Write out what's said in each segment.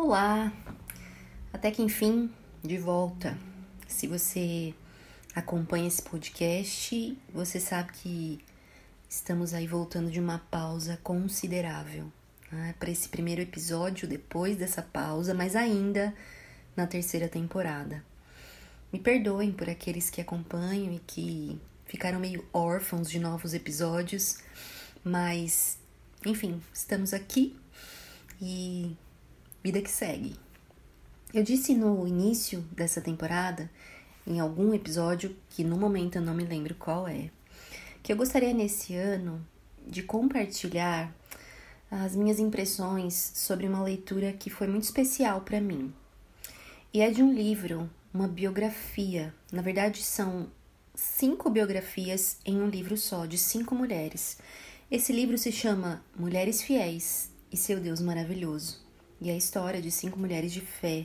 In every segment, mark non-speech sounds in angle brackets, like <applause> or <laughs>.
Olá! Até que enfim, de volta. Se você acompanha esse podcast, você sabe que estamos aí voltando de uma pausa considerável né, para esse primeiro episódio, depois dessa pausa, mas ainda na terceira temporada. Me perdoem por aqueles que acompanham e que ficaram meio órfãos de novos episódios, mas enfim, estamos aqui e vida que segue. Eu disse no início dessa temporada, em algum episódio, que no momento eu não me lembro qual é, que eu gostaria nesse ano de compartilhar as minhas impressões sobre uma leitura que foi muito especial para mim. E é de um livro, uma biografia. Na verdade, são cinco biografias em um livro só, de cinco mulheres. Esse livro se chama Mulheres Fiéis e Seu Deus Maravilhoso e a história de cinco mulheres de fé.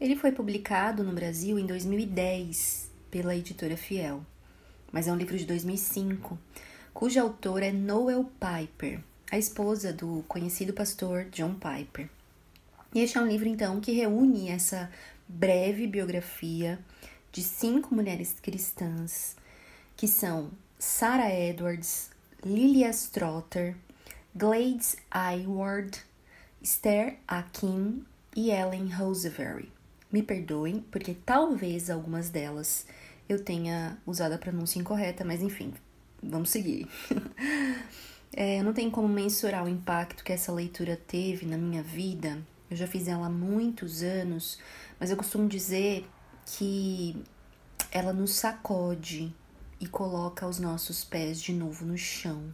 Ele foi publicado no Brasil em 2010 pela editora Fiel, mas é um livro de 2005, cuja autora é Noel Piper, a esposa do conhecido pastor John Piper. E este é um livro, então, que reúne essa breve biografia de cinco mulheres cristãs, que são Sarah Edwards, Lilia Strotter, Glades Ayward, Esther Akin e Ellen Rosevery. Me perdoem, porque talvez algumas delas eu tenha usado a pronúncia incorreta, mas enfim, vamos seguir. <laughs> é, eu não tenho como mensurar o impacto que essa leitura teve na minha vida. Eu já fiz ela há muitos anos, mas eu costumo dizer que ela nos sacode e coloca os nossos pés de novo no chão.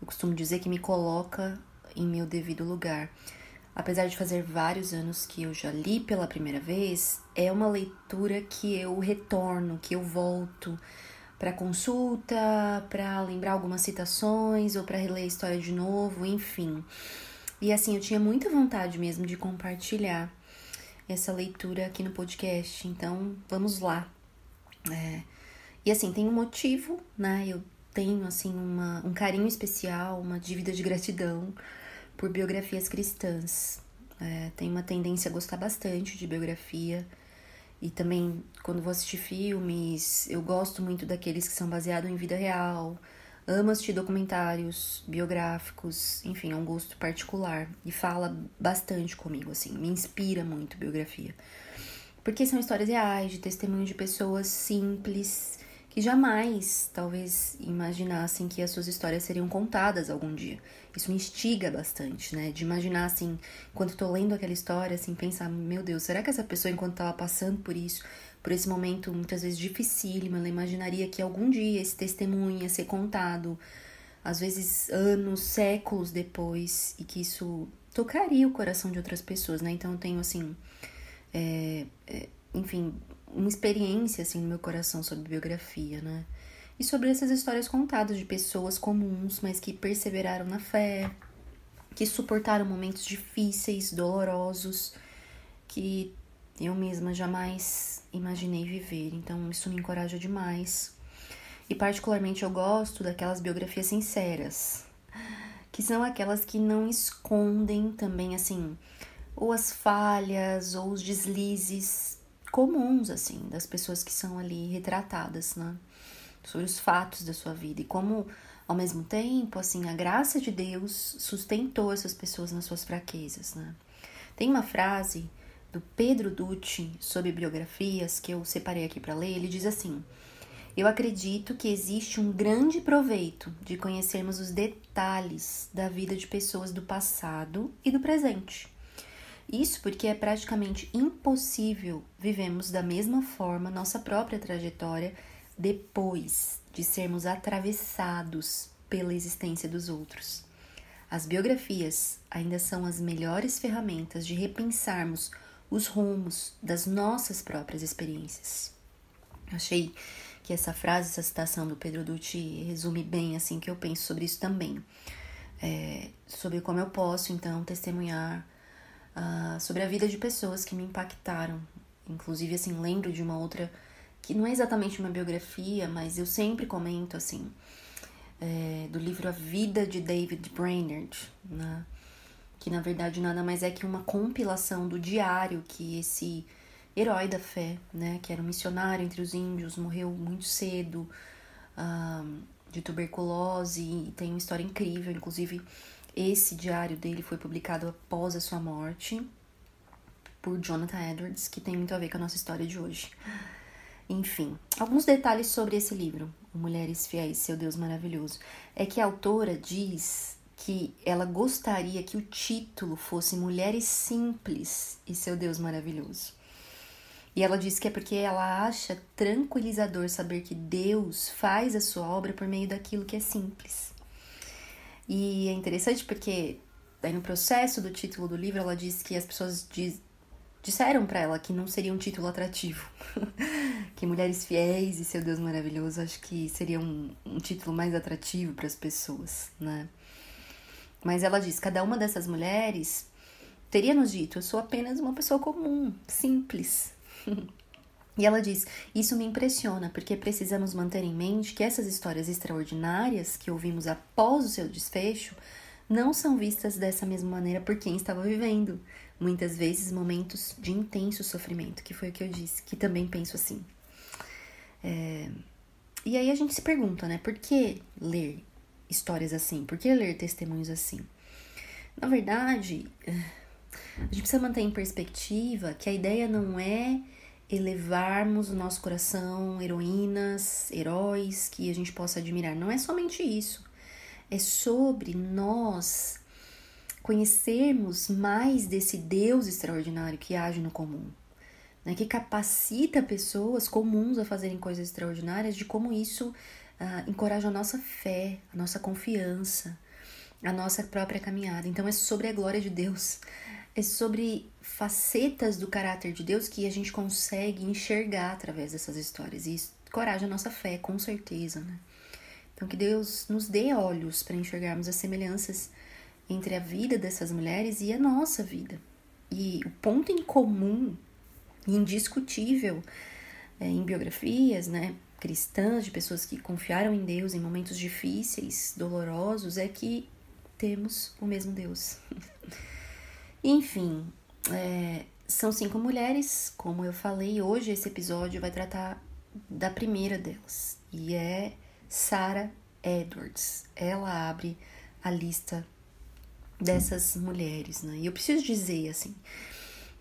Eu costumo dizer que me coloca em meu devido lugar. Apesar de fazer vários anos que eu já li pela primeira vez, é uma leitura que eu retorno, que eu volto para consulta, para lembrar algumas citações ou para reler a história de novo, enfim. E assim, eu tinha muita vontade mesmo de compartilhar essa leitura aqui no podcast, então vamos lá. É, e assim, tem um motivo, né? Eu tenho assim uma, um carinho especial, uma dívida de gratidão por biografias cristãs. É, tenho uma tendência a gostar bastante de biografia. E também, quando vou assistir filmes, eu gosto muito daqueles que são baseados em vida real. Amo assistir documentários biográficos, enfim, é um gosto particular. E fala bastante comigo, assim, me inspira muito biografia. Porque são histórias reais, de testemunho de pessoas simples, que jamais, talvez, imaginassem que as suas histórias seriam contadas algum dia. Isso me instiga bastante, né? De imaginar, assim, quando tô lendo aquela história, assim, pensar, meu Deus, será que essa pessoa, enquanto tava passando por isso, por esse momento muitas vezes dificílimo, ela imaginaria que algum dia esse testemunho ia ser contado, às vezes anos, séculos depois, e que isso tocaria o coração de outras pessoas, né? Então eu tenho, assim, é, é, enfim, uma experiência assim no meu coração sobre biografia, né? E sobre essas histórias contadas de pessoas comuns, mas que perseveraram na fé, que suportaram momentos difíceis, dolorosos, que eu mesma jamais imaginei viver. Então isso me encoraja demais. E particularmente eu gosto daquelas biografias sinceras, que são aquelas que não escondem também assim, ou as falhas ou os deslizes comuns, assim, das pessoas que são ali retratadas, né? Sobre os fatos da sua vida e como, ao mesmo tempo, assim, a graça de Deus sustentou essas pessoas nas suas fraquezas, né? Tem uma frase do Pedro Dutti sobre biografias que eu separei aqui para ler. Ele diz assim: Eu acredito que existe um grande proveito de conhecermos os detalhes da vida de pessoas do passado e do presente isso porque é praticamente impossível vivemos da mesma forma nossa própria trajetória depois de sermos atravessados pela existência dos outros. As biografias ainda são as melhores ferramentas de repensarmos os rumos das nossas próprias experiências. Achei que essa frase, essa citação do Pedro Dutti resume bem assim que eu penso sobre isso também. É, sobre como eu posso então testemunhar uh, sobre a vida de pessoas que me impactaram. Inclusive, assim, lembro de uma outra que não é exatamente uma biografia, mas eu sempre comento, assim, é, do livro A Vida de David Brainerd, né? que na verdade nada mais é que uma compilação do diário que esse herói da fé, né, que era um missionário entre os índios, morreu muito cedo uh, de tuberculose e tem uma história incrível, inclusive esse diário dele foi publicado após a sua morte por Jonathan Edwards, que tem muito a ver com a nossa história de hoje. Enfim, alguns detalhes sobre esse livro, Mulheres Fiéis, Seu Deus Maravilhoso, é que a autora diz que ela gostaria que o título fosse Mulheres Simples e Seu Deus Maravilhoso. E ela diz que é porque ela acha tranquilizador saber que Deus faz a sua obra por meio daquilo que é simples. E é interessante porque aí no processo do título do livro ela diz que as pessoas diz, disseram para ela que não seria um título atrativo. <laughs> que Mulheres Fiéis e Seu Deus Maravilhoso acho que seria um, um título mais atrativo para as pessoas, né? Mas ela diz: cada uma dessas mulheres teria nos dito, eu sou apenas uma pessoa comum, simples, <laughs> e ela diz: Isso me impressiona, porque precisamos manter em mente que essas histórias extraordinárias que ouvimos após o seu desfecho não são vistas dessa mesma maneira por quem estava vivendo, muitas vezes momentos de intenso sofrimento, que foi o que eu disse, que também penso assim. É... E aí a gente se pergunta, né, por que ler histórias assim? Por que ler testemunhos assim? Na verdade, a gente precisa manter em perspectiva que a ideia não é elevarmos o nosso coração, heroínas, heróis que a gente possa admirar. Não é somente isso. É sobre nós conhecermos mais desse Deus extraordinário que age no comum, né? que capacita pessoas comuns a fazerem coisas extraordinárias, de como isso uh, encoraja a nossa fé, a nossa confiança, a nossa própria caminhada. Então é sobre a glória de Deus é sobre facetas do caráter de Deus que a gente consegue enxergar através dessas histórias. E isso encoraja a nossa fé, com certeza, né? Então, que Deus nos dê olhos para enxergarmos as semelhanças entre a vida dessas mulheres e a nossa vida. E o ponto em comum, indiscutível, é, em biografias, né, cristãs, de pessoas que confiaram em Deus em momentos difíceis, dolorosos, é que temos o mesmo Deus. <laughs> Enfim, é, são cinco mulheres, como eu falei. Hoje esse episódio vai tratar da primeira delas e é Sarah Edwards. Ela abre a lista dessas mulheres, né? E eu preciso dizer assim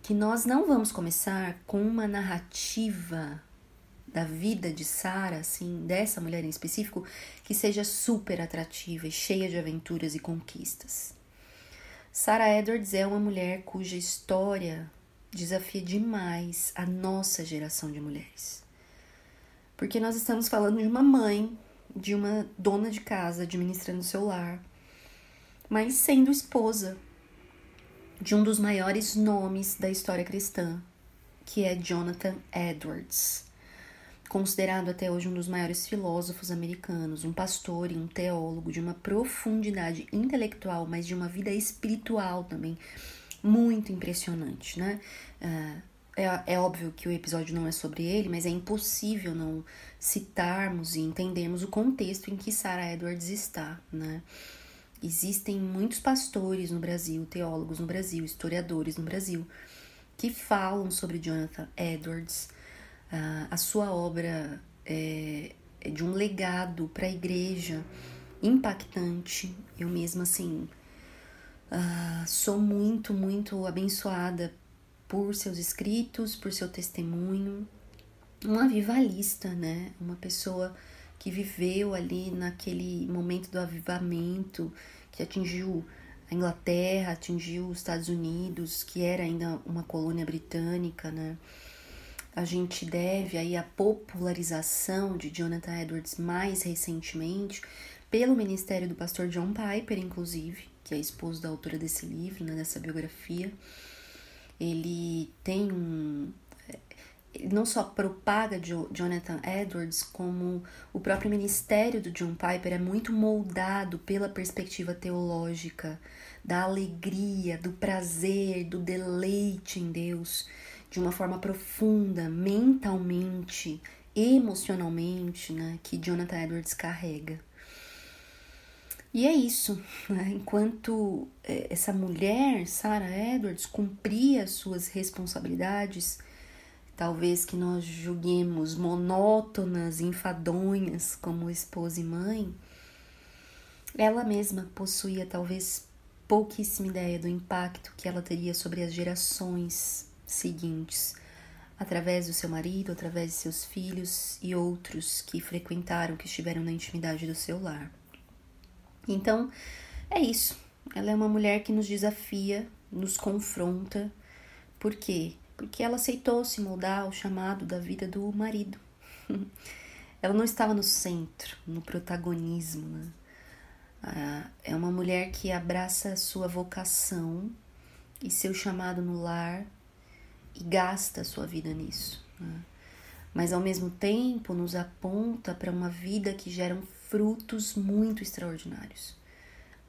que nós não vamos começar com uma narrativa da vida de Sarah, assim, dessa mulher em específico, que seja super atrativa e cheia de aventuras e conquistas. Sarah Edwards é uma mulher cuja história desafia demais a nossa geração de mulheres. Porque nós estamos falando de uma mãe, de uma dona de casa administrando seu lar, mas sendo esposa de um dos maiores nomes da história cristã, que é Jonathan Edwards considerado até hoje um dos maiores filósofos americanos, um pastor e um teólogo de uma profundidade intelectual, mas de uma vida espiritual também muito impressionante, né? Uh, é, é óbvio que o episódio não é sobre ele, mas é impossível não citarmos e entendermos o contexto em que Sarah Edwards está, né? Existem muitos pastores no Brasil, teólogos no Brasil, historiadores no Brasil, que falam sobre Jonathan Edwards, a, a sua obra é, é de um legado para a igreja impactante. Eu mesma, assim, uh, sou muito, muito abençoada por seus escritos, por seu testemunho. Uma avivalista, né? Uma pessoa que viveu ali naquele momento do avivamento, que atingiu a Inglaterra, atingiu os Estados Unidos, que era ainda uma colônia britânica, né? A gente deve aí a popularização de Jonathan Edwards mais recentemente pelo ministério do pastor John Piper, inclusive, que é esposo da autora desse livro, né, dessa biografia. Ele tem um ele não só propaga Jonathan Edwards, como o próprio ministério do John Piper é muito moldado pela perspectiva teológica, da alegria, do prazer, do deleite em Deus de uma forma profunda, mentalmente, emocionalmente, né, que Jonathan Edwards carrega. E é isso, né? enquanto é, essa mulher, Sarah Edwards, cumpria suas responsabilidades, talvez que nós julguemos monótonas, enfadonhas como esposa e mãe, ela mesma possuía talvez pouquíssima ideia do impacto que ela teria sobre as gerações seguintes, através do seu marido, através de seus filhos e outros que frequentaram, que estiveram na intimidade do seu lar. Então, é isso. Ela é uma mulher que nos desafia, nos confronta. Por quê? Porque ela aceitou se moldar ao chamado da vida do marido. <laughs> ela não estava no centro, no protagonismo. Né? Ah, é uma mulher que abraça a sua vocação e seu chamado no lar e gasta a sua vida nisso. Né? Mas ao mesmo tempo nos aponta para uma vida que gera frutos muito extraordinários,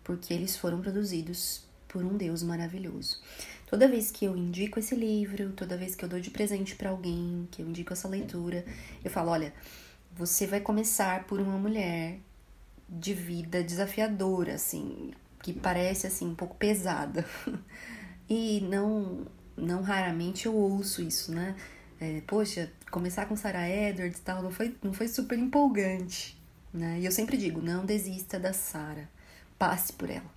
porque eles foram produzidos por um Deus maravilhoso. Toda vez que eu indico esse livro, toda vez que eu dou de presente para alguém, que eu indico essa leitura, eu falo: olha, você vai começar por uma mulher de vida desafiadora, assim, que parece assim um pouco pesada. <laughs> e não, não raramente eu ouço isso, né? É, poxa, começar com Sarah Edwards e tal não foi, não foi super empolgante. Né? E eu sempre digo, não desista da Sara, passe por ela.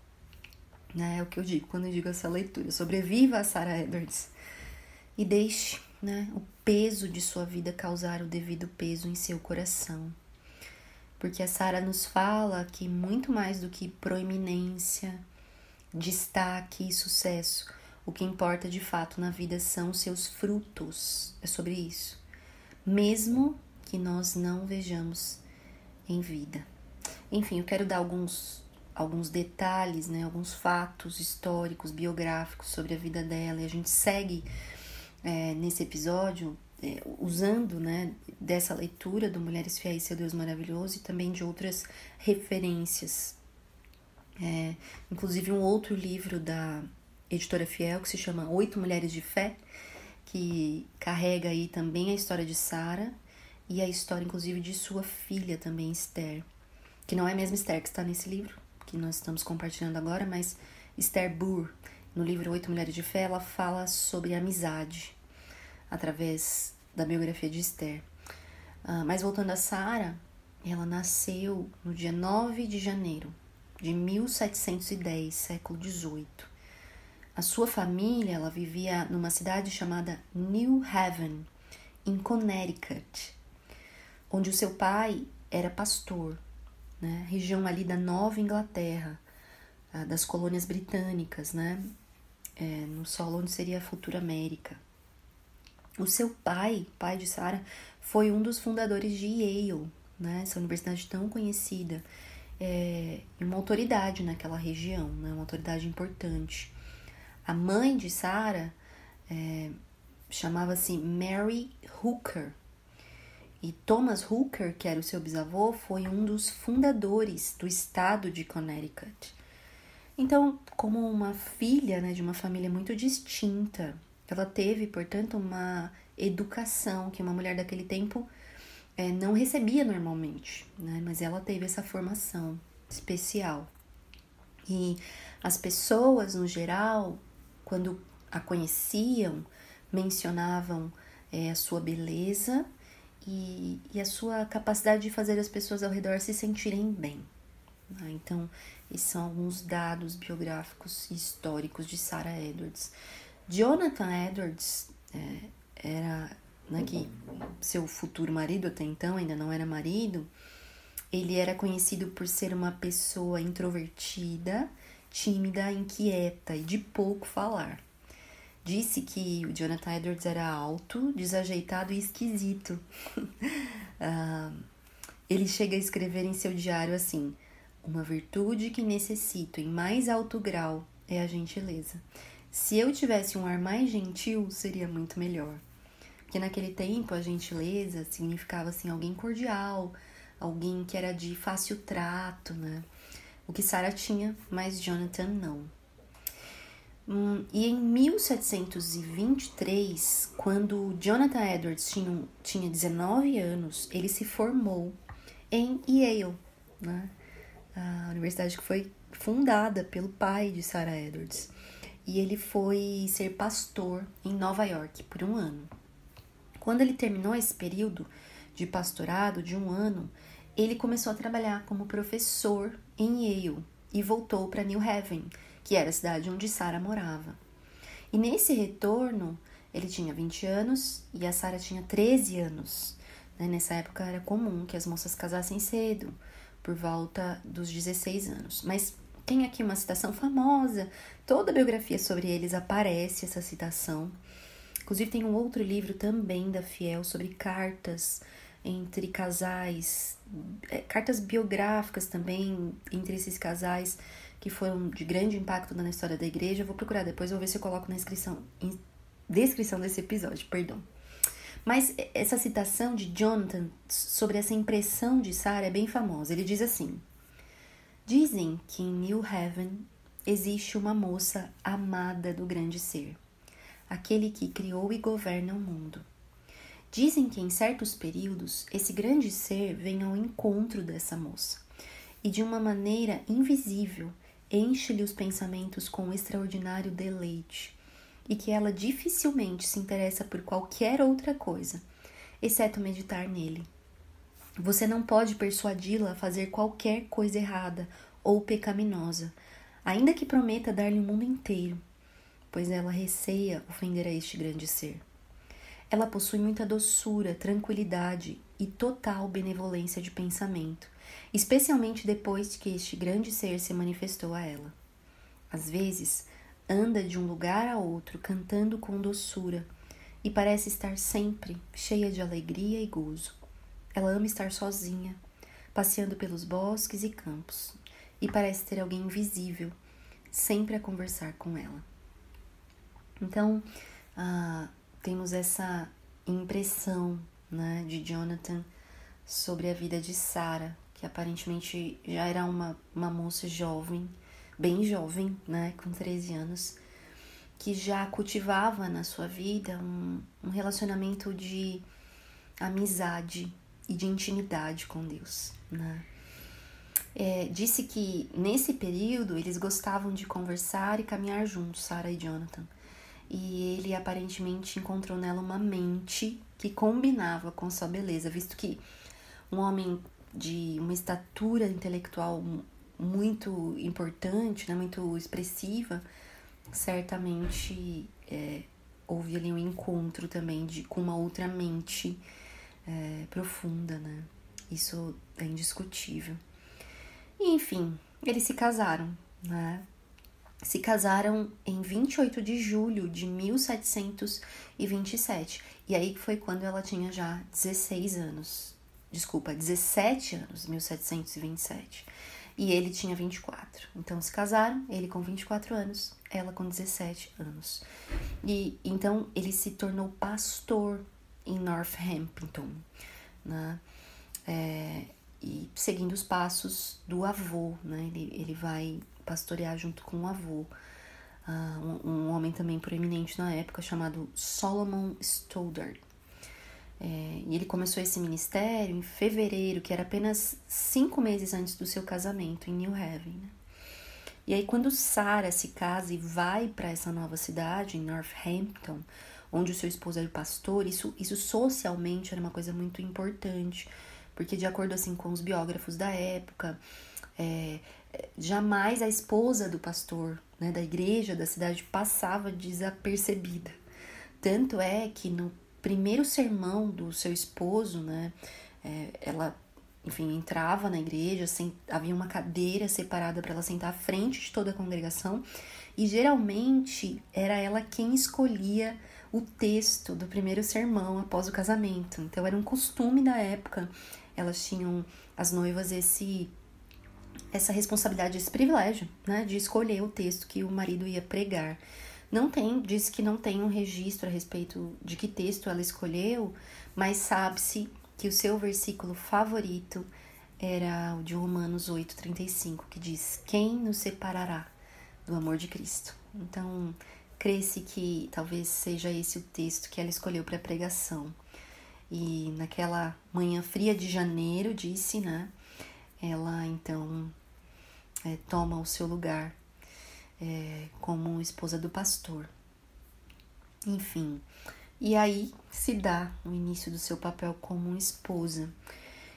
Né? É o que eu digo quando eu digo essa leitura. Sobreviva a Sarah Edwards e deixe né, o peso de sua vida causar o devido peso em seu coração. Porque a Sara nos fala que muito mais do que proeminência, destaque e sucesso, o que importa de fato na vida são seus frutos. É sobre isso. Mesmo que nós não vejamos em vida. Enfim, eu quero dar alguns alguns detalhes, né, alguns fatos históricos, biográficos sobre a vida dela. E a gente segue é, nesse episódio é, usando né, dessa leitura do Mulheres Fiéis, Seu Deus Maravilhoso e também de outras referências. É, inclusive um outro livro da editora Fiel que se chama Oito Mulheres de Fé, que carrega aí também a história de Sara e a história, inclusive, de sua filha também, Esther. Que não é a mesma Esther que está nesse livro, que nós estamos compartilhando agora, mas Esther Burr, no livro Oito Mulheres de Fé, ela fala sobre amizade através da biografia de Esther. Uh, mas voltando a Sara, ela nasceu no dia 9 de janeiro de 1710, século 18. A sua família, ela vivia numa cidade chamada New Haven, em Connecticut onde o seu pai era pastor, né? região ali da Nova Inglaterra, das colônias britânicas, né? É, no solo onde seria a futura América. O seu pai, pai de Sarah, foi um dos fundadores de Yale, né? essa universidade tão conhecida, é, uma autoridade naquela região, né? uma autoridade importante. A mãe de Sarah é, chamava-se Mary Hooker, e Thomas Hooker, que era o seu bisavô, foi um dos fundadores do estado de Connecticut. Então, como uma filha né, de uma família muito distinta, ela teve, portanto, uma educação que uma mulher daquele tempo é, não recebia normalmente, né? mas ela teve essa formação especial. E as pessoas, no geral, quando a conheciam, mencionavam é, a sua beleza e, e a sua capacidade de fazer as pessoas ao redor se sentirem bem. Né? Então, esses são alguns dados biográficos e históricos de Sarah Edwards. Jonathan Edwards é, era, né, que seu futuro marido até então ainda não era marido, ele era conhecido por ser uma pessoa introvertida, tímida, inquieta e de pouco falar disse que o Jonathan Edwards era alto, desajeitado e esquisito. uh, <laughs> ele chega a escrever em seu diário assim: Uma virtude que necessito em mais alto grau é a gentileza. Se eu tivesse um ar mais gentil, seria muito melhor. Porque naquele tempo a gentileza significava assim alguém cordial, alguém que era de fácil trato, né? O que Sarah tinha, mas Jonathan não. Hum, e em 1723, quando Jonathan Edwards tinha, tinha 19 anos, ele se formou em Yale, né? a universidade que foi fundada pelo pai de Sarah Edwards. E ele foi ser pastor em Nova York por um ano. Quando ele terminou esse período de pastorado de um ano, ele começou a trabalhar como professor em Yale e voltou para New Haven, que era a cidade onde Sarah morava. E nesse retorno, ele tinha 20 anos e a Sarah tinha 13 anos. Né? Nessa época era comum que as moças casassem cedo, por volta dos 16 anos. Mas tem aqui uma citação famosa, toda a biografia sobre eles aparece essa citação. Inclusive tem um outro livro também da Fiel sobre cartas entre casais, é, cartas biográficas também entre esses casais que foram de grande impacto na história da igreja. vou procurar depois, vou ver se eu coloco na inscrição, descrição desse episódio, perdão. Mas essa citação de Jonathan sobre essa impressão de Sarah é bem famosa. Ele diz assim: Dizem que em New Heaven existe uma moça amada do grande ser, aquele que criou e governa o mundo. Dizem que em certos períodos esse grande ser vem ao encontro dessa moça e de uma maneira invisível enche-lhe os pensamentos com um extraordinário deleite e que ela dificilmente se interessa por qualquer outra coisa, exceto meditar nele. Você não pode persuadi-la a fazer qualquer coisa errada ou pecaminosa, ainda que prometa dar-lhe o mundo inteiro, pois ela receia ofender a este grande ser. Ela possui muita doçura, tranquilidade e total benevolência de pensamento, especialmente depois que este grande ser se manifestou a ela. Às vezes, anda de um lugar a outro cantando com doçura e parece estar sempre cheia de alegria e gozo. Ela ama estar sozinha, passeando pelos bosques e campos, e parece ter alguém invisível sempre a conversar com ela. Então, ah, temos essa impressão né, de Jonathan sobre a vida de Sarah, que aparentemente já era uma, uma moça jovem, bem jovem, né, com 13 anos, que já cultivava na sua vida um, um relacionamento de amizade e de intimidade com Deus, né? É, disse que nesse período eles gostavam de conversar e caminhar juntos, Sarah e Jonathan. E ele aparentemente encontrou nela uma mente que combinava com sua beleza, visto que um homem de uma estatura intelectual muito importante, né, muito expressiva, certamente é, houve ali um encontro também de, com uma outra mente é, profunda, né? Isso é indiscutível. E, enfim, eles se casaram, né? Se casaram em 28 de julho de 1727. E aí foi quando ela tinha já 16 anos. Desculpa, 17 anos, 1727 e ele tinha 24. Então se casaram, ele com 24 anos, ela com 17 anos. E então ele se tornou pastor em Northampton, né? É, e seguindo os passos do avô, né? Ele, ele vai pastorear junto com o avô. Uh, um, um, homem também proeminente na época chamado Solomon Stoddard. É, e ele começou esse ministério em fevereiro, que era apenas cinco meses antes do seu casamento em New Haven. Né? E aí, quando Sarah se casa e vai para essa nova cidade, em Northampton, onde o seu esposo era pastor, isso, isso socialmente era uma coisa muito importante, porque, de acordo assim com os biógrafos da época, é, jamais a esposa do pastor né, da igreja da cidade passava desapercebida. Tanto é que no primeiro sermão do seu esposo, né? É, ela, enfim, entrava na igreja, sem, havia uma cadeira separada para ela sentar à frente de toda a congregação, e geralmente era ela quem escolhia o texto do primeiro sermão após o casamento. Então era um costume da época. Elas tinham as noivas esse essa responsabilidade, esse privilégio, né, de escolher o texto que o marido ia pregar. Não tem, diz que não tem um registro a respeito de que texto ela escolheu, mas sabe-se que o seu versículo favorito era o de Romanos 8,35, que diz: Quem nos separará do amor de Cristo? Então, crê-se que talvez seja esse o texto que ela escolheu para pregação. E naquela manhã fria de janeiro, disse, né? Ela então é, toma o seu lugar é, como esposa do pastor. Enfim, e aí se dá o início do seu papel como esposa.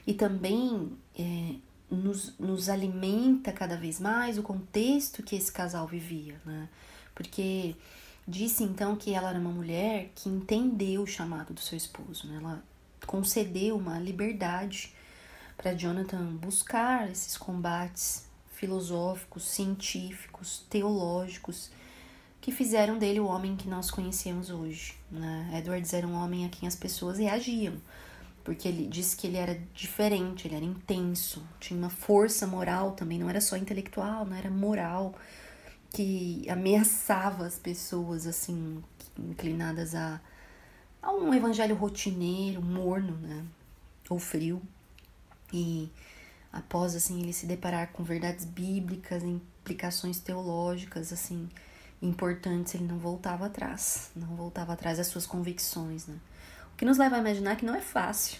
E também é, nos, nos alimenta cada vez mais o contexto que esse casal vivia, né? Porque disse então que ela era uma mulher que entendeu o chamado do seu esposo, né? Ela concedeu uma liberdade para Jonathan buscar esses combates filosóficos, científicos, teológicos que fizeram dele o homem que nós conhecemos hoje. Né? Edwards era um homem a quem as pessoas reagiam, porque ele disse que ele era diferente, ele era intenso, tinha uma força moral também, não era só intelectual, não era moral, que ameaçava as pessoas assim, inclinadas a, a um evangelho rotineiro, morno, né? ou frio. E após assim ele se deparar com verdades bíblicas, implicações teológicas assim importantes, ele não voltava atrás, não voltava atrás das suas convicções, né? O que nos leva a imaginar que não é fácil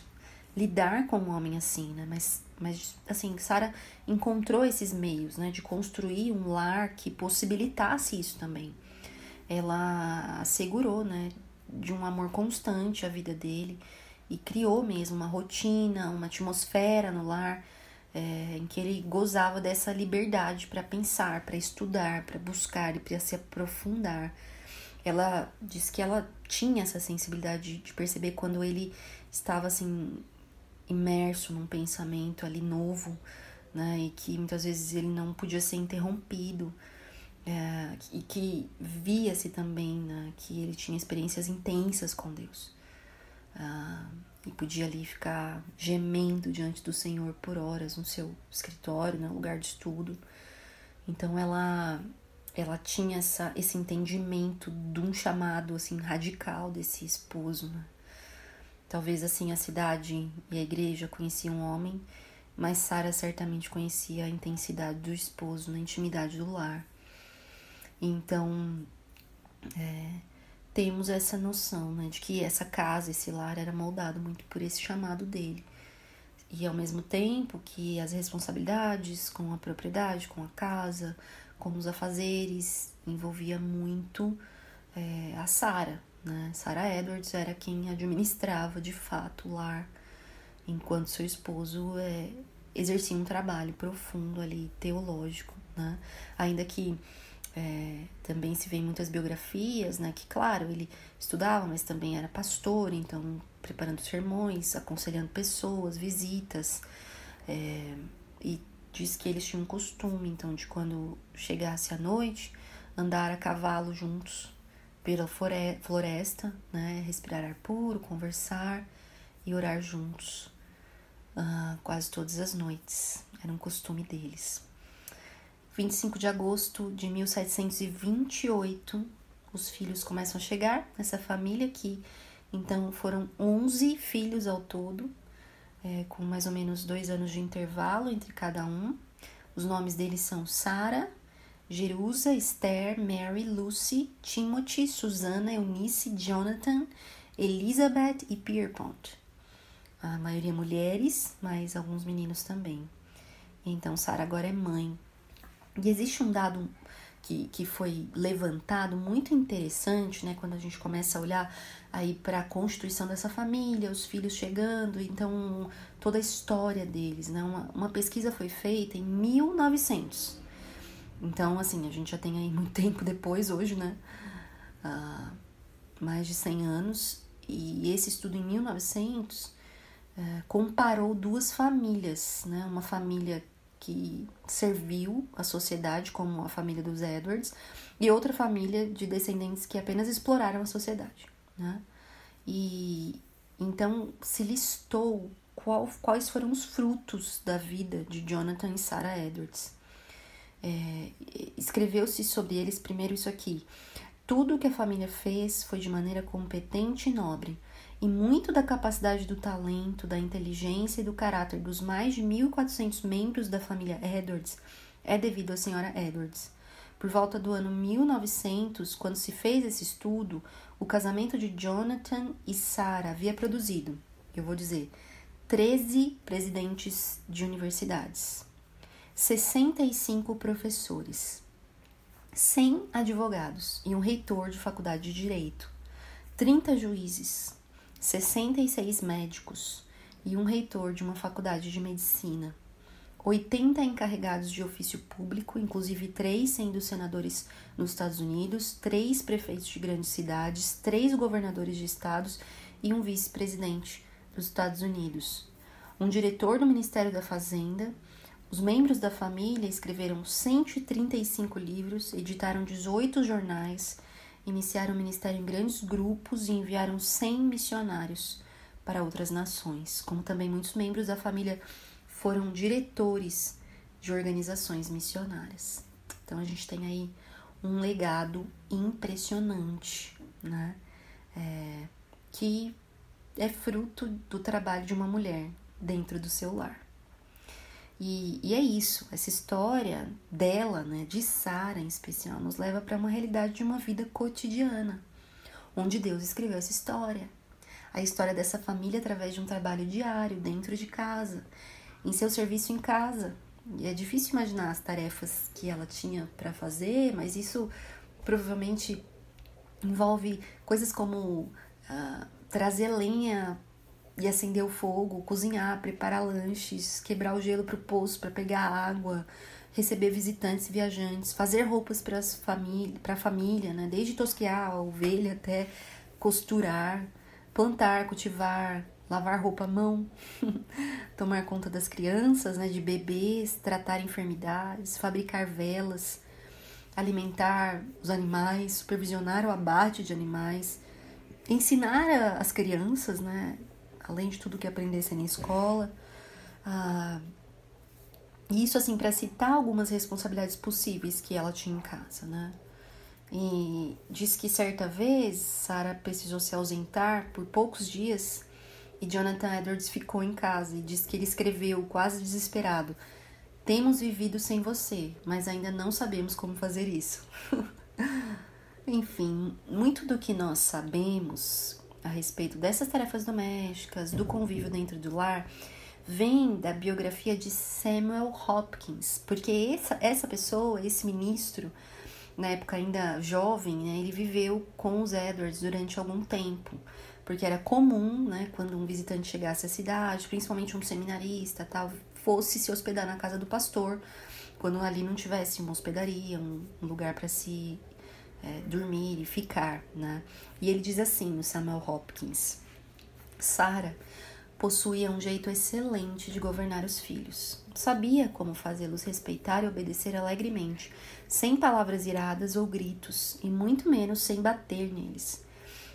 lidar com um homem assim, né? Mas, mas assim, Sara encontrou esses meios, né, de construir um lar que possibilitasse isso também. Ela assegurou, né, de um amor constante a vida dele e criou mesmo uma rotina, uma atmosfera no lar é, em que ele gozava dessa liberdade para pensar, para estudar, para buscar e para se aprofundar. Ela disse que ela tinha essa sensibilidade de perceber quando ele estava assim imerso num pensamento ali novo, né, e que muitas vezes ele não podia ser interrompido. É, e que via-se também né, que ele tinha experiências intensas com Deus. Ah, e podia ali ficar gemendo diante do Senhor por horas no seu escritório, no lugar de estudo. Então ela ela tinha essa, esse entendimento de um chamado assim radical desse esposo, né? Talvez assim a cidade e a igreja conheciam um homem, mas Sara certamente conhecia a intensidade do esposo na intimidade do lar. Então, é, temos essa noção, né, de que essa casa, esse lar era moldado muito por esse chamado dele. E ao mesmo tempo que as responsabilidades com a propriedade, com a casa, com os afazeres, envolvia muito é, a Sara, né? Sara Edwards era quem administrava de fato o lar, enquanto seu esposo é, exercia um trabalho profundo ali, teológico, né? Ainda que é, também se vê em muitas biografias, né, que claro, ele estudava, mas também era pastor, então preparando sermões, aconselhando pessoas, visitas, é, e diz que eles tinham um costume, então, de quando chegasse a noite, andar a cavalo juntos pela floresta, né, respirar ar puro, conversar e orar juntos, uh, quase todas as noites, era um costume deles. 25 de agosto de 1728, os filhos começam a chegar nessa família que então foram 11 filhos ao todo, é, com mais ou menos dois anos de intervalo entre cada um. Os nomes deles são Sara, Jerusa, Esther, Mary, Lucy, Timothy, Susana, Eunice, Jonathan, Elizabeth e Pierpont. A maioria mulheres, mas alguns meninos também. Então Sara agora é mãe e existe um dado que, que foi levantado muito interessante, né, quando a gente começa a olhar aí para a constituição dessa família, os filhos chegando, então toda a história deles, né, uma, uma pesquisa foi feita em 1900. Então, assim, a gente já tem aí muito <laughs> tempo depois, hoje, né, uh, mais de 100 anos, e esse estudo em 1900 uh, eh, comparou duas famílias, né, uma família que serviu a sociedade, como a família dos Edwards, e outra família de descendentes que apenas exploraram a sociedade. Né? E então se listou qual, quais foram os frutos da vida de Jonathan e Sarah Edwards. É, Escreveu-se sobre eles primeiro isso aqui. Tudo o que a família fez foi de maneira competente e nobre, e muito da capacidade do talento, da inteligência e do caráter dos mais de 1.400 membros da família Edwards é devido à senhora Edwards. Por volta do ano 1900, quando se fez esse estudo, o casamento de Jonathan e Sarah havia produzido, eu vou dizer, 13 presidentes de universidades, 65 professores, 100 advogados e um reitor de faculdade de direito, 30 juízes, 66 médicos e um reitor de uma faculdade de medicina, 80 encarregados de ofício público, inclusive três sendo senadores nos Estados Unidos, três prefeitos de grandes cidades, três governadores de estados e um vice-presidente dos Estados Unidos, um diretor do Ministério da Fazenda. Os membros da família escreveram 135 livros, editaram 18 jornais, iniciaram o ministério em grandes grupos e enviaram 100 missionários para outras nações, como também muitos membros da família foram diretores de organizações missionárias. Então a gente tem aí um legado impressionante, né? É, que é fruto do trabalho de uma mulher dentro do seu lar. E, e é isso, essa história dela, né, de Sara em especial, nos leva para uma realidade de uma vida cotidiana, onde Deus escreveu essa história. A história dessa família através de um trabalho diário, dentro de casa, em seu serviço em casa. E é difícil imaginar as tarefas que ela tinha para fazer, mas isso provavelmente envolve coisas como uh, trazer lenha e acender o fogo, cozinhar, preparar lanches, quebrar o gelo para o poço para pegar água, receber visitantes e viajantes, fazer roupas para família, a família, né? desde tosquear a ovelha até costurar, plantar, cultivar, lavar roupa à mão, <laughs> tomar conta das crianças, né, de bebês, tratar enfermidades, fabricar velas, alimentar os animais, supervisionar o abate de animais, ensinar as crianças, né, além de tudo que aprendesse na escola. Ah, isso, assim, para citar algumas responsabilidades possíveis que ela tinha em casa, né? E diz que certa vez Sarah precisou se ausentar por poucos dias e Jonathan Edwards ficou em casa e diz que ele escreveu, quase desesperado: Temos vivido sem você, mas ainda não sabemos como fazer isso. <laughs> Enfim, muito do que nós sabemos a respeito dessas tarefas domésticas, do convívio dentro do lar, vem da biografia de Samuel Hopkins, porque essa, essa pessoa, esse ministro, na época ainda jovem, né, ele viveu com os Edwards durante algum tempo, porque era comum, né, quando um visitante chegasse à cidade, principalmente um seminarista, tal, fosse se hospedar na casa do pastor, quando ali não tivesse uma hospedaria, um, lugar para se é, dormir e ficar, né? E ele diz assim no Samuel Hopkins: Sara possuía um jeito excelente de governar os filhos. Sabia como fazê-los respeitar e obedecer alegremente, sem palavras iradas ou gritos, e muito menos sem bater neles.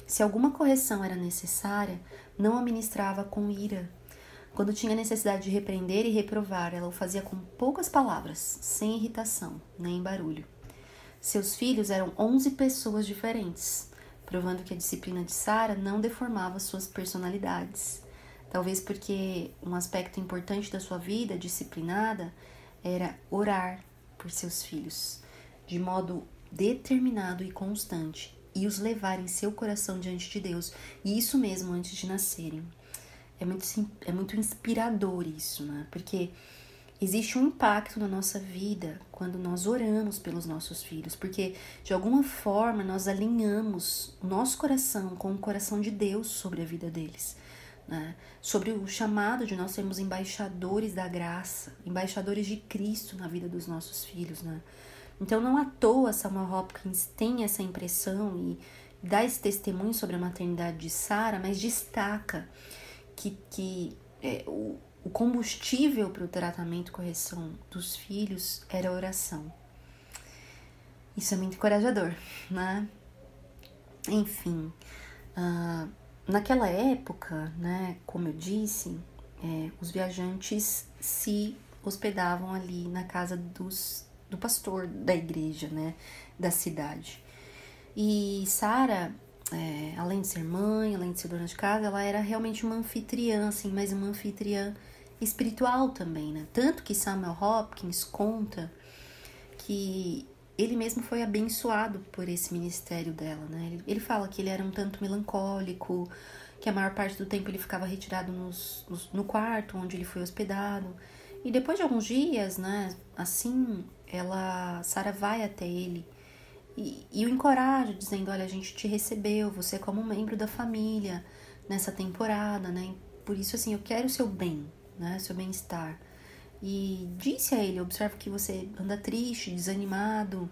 Se alguma correção era necessária, não a ministrava com ira. Quando tinha necessidade de repreender e reprovar, ela o fazia com poucas palavras, sem irritação, nem barulho. Seus filhos eram 11 pessoas diferentes, provando que a disciplina de Sara não deformava suas personalidades. Talvez porque um aspecto importante da sua vida disciplinada era orar por seus filhos, de modo determinado e constante, e os levar em seu coração diante de Deus, e isso mesmo antes de nascerem. É muito, é muito inspirador isso, né? Porque existe um impacto na nossa vida quando nós oramos pelos nossos filhos, porque de alguma forma nós alinhamos o nosso coração com o coração de Deus sobre a vida deles. Né? Sobre o chamado de nós sermos embaixadores da graça, embaixadores de Cristo na vida dos nossos filhos. Né? Então, não à toa Samuel Hopkins tem essa impressão e dá esse testemunho sobre a maternidade de Sara, mas destaca que, que é, o, o combustível para o tratamento e correção dos filhos era a oração. Isso é muito encorajador, né? Enfim, uh, naquela época, né, como eu disse, é, os viajantes se hospedavam ali na casa dos, do pastor da igreja, né, da cidade. E Sara, é, além de ser mãe, além de ser dona de casa, ela era realmente uma anfitriã, assim, mas uma anfitriã espiritual também, né? Tanto que Samuel Hopkins conta que ele mesmo foi abençoado por esse ministério dela, né? Ele, ele fala que ele era um tanto melancólico, que a maior parte do tempo ele ficava retirado nos, nos, no quarto onde ele foi hospedado. E depois de alguns dias, né, assim, ela, Sara vai até ele e, e o encoraja, dizendo: Olha, a gente te recebeu, você é como um membro da família nessa temporada, né? Por isso, assim, eu quero o seu bem, né? Seu bem-estar. E disse a ele: Observo que você anda triste, desanimado.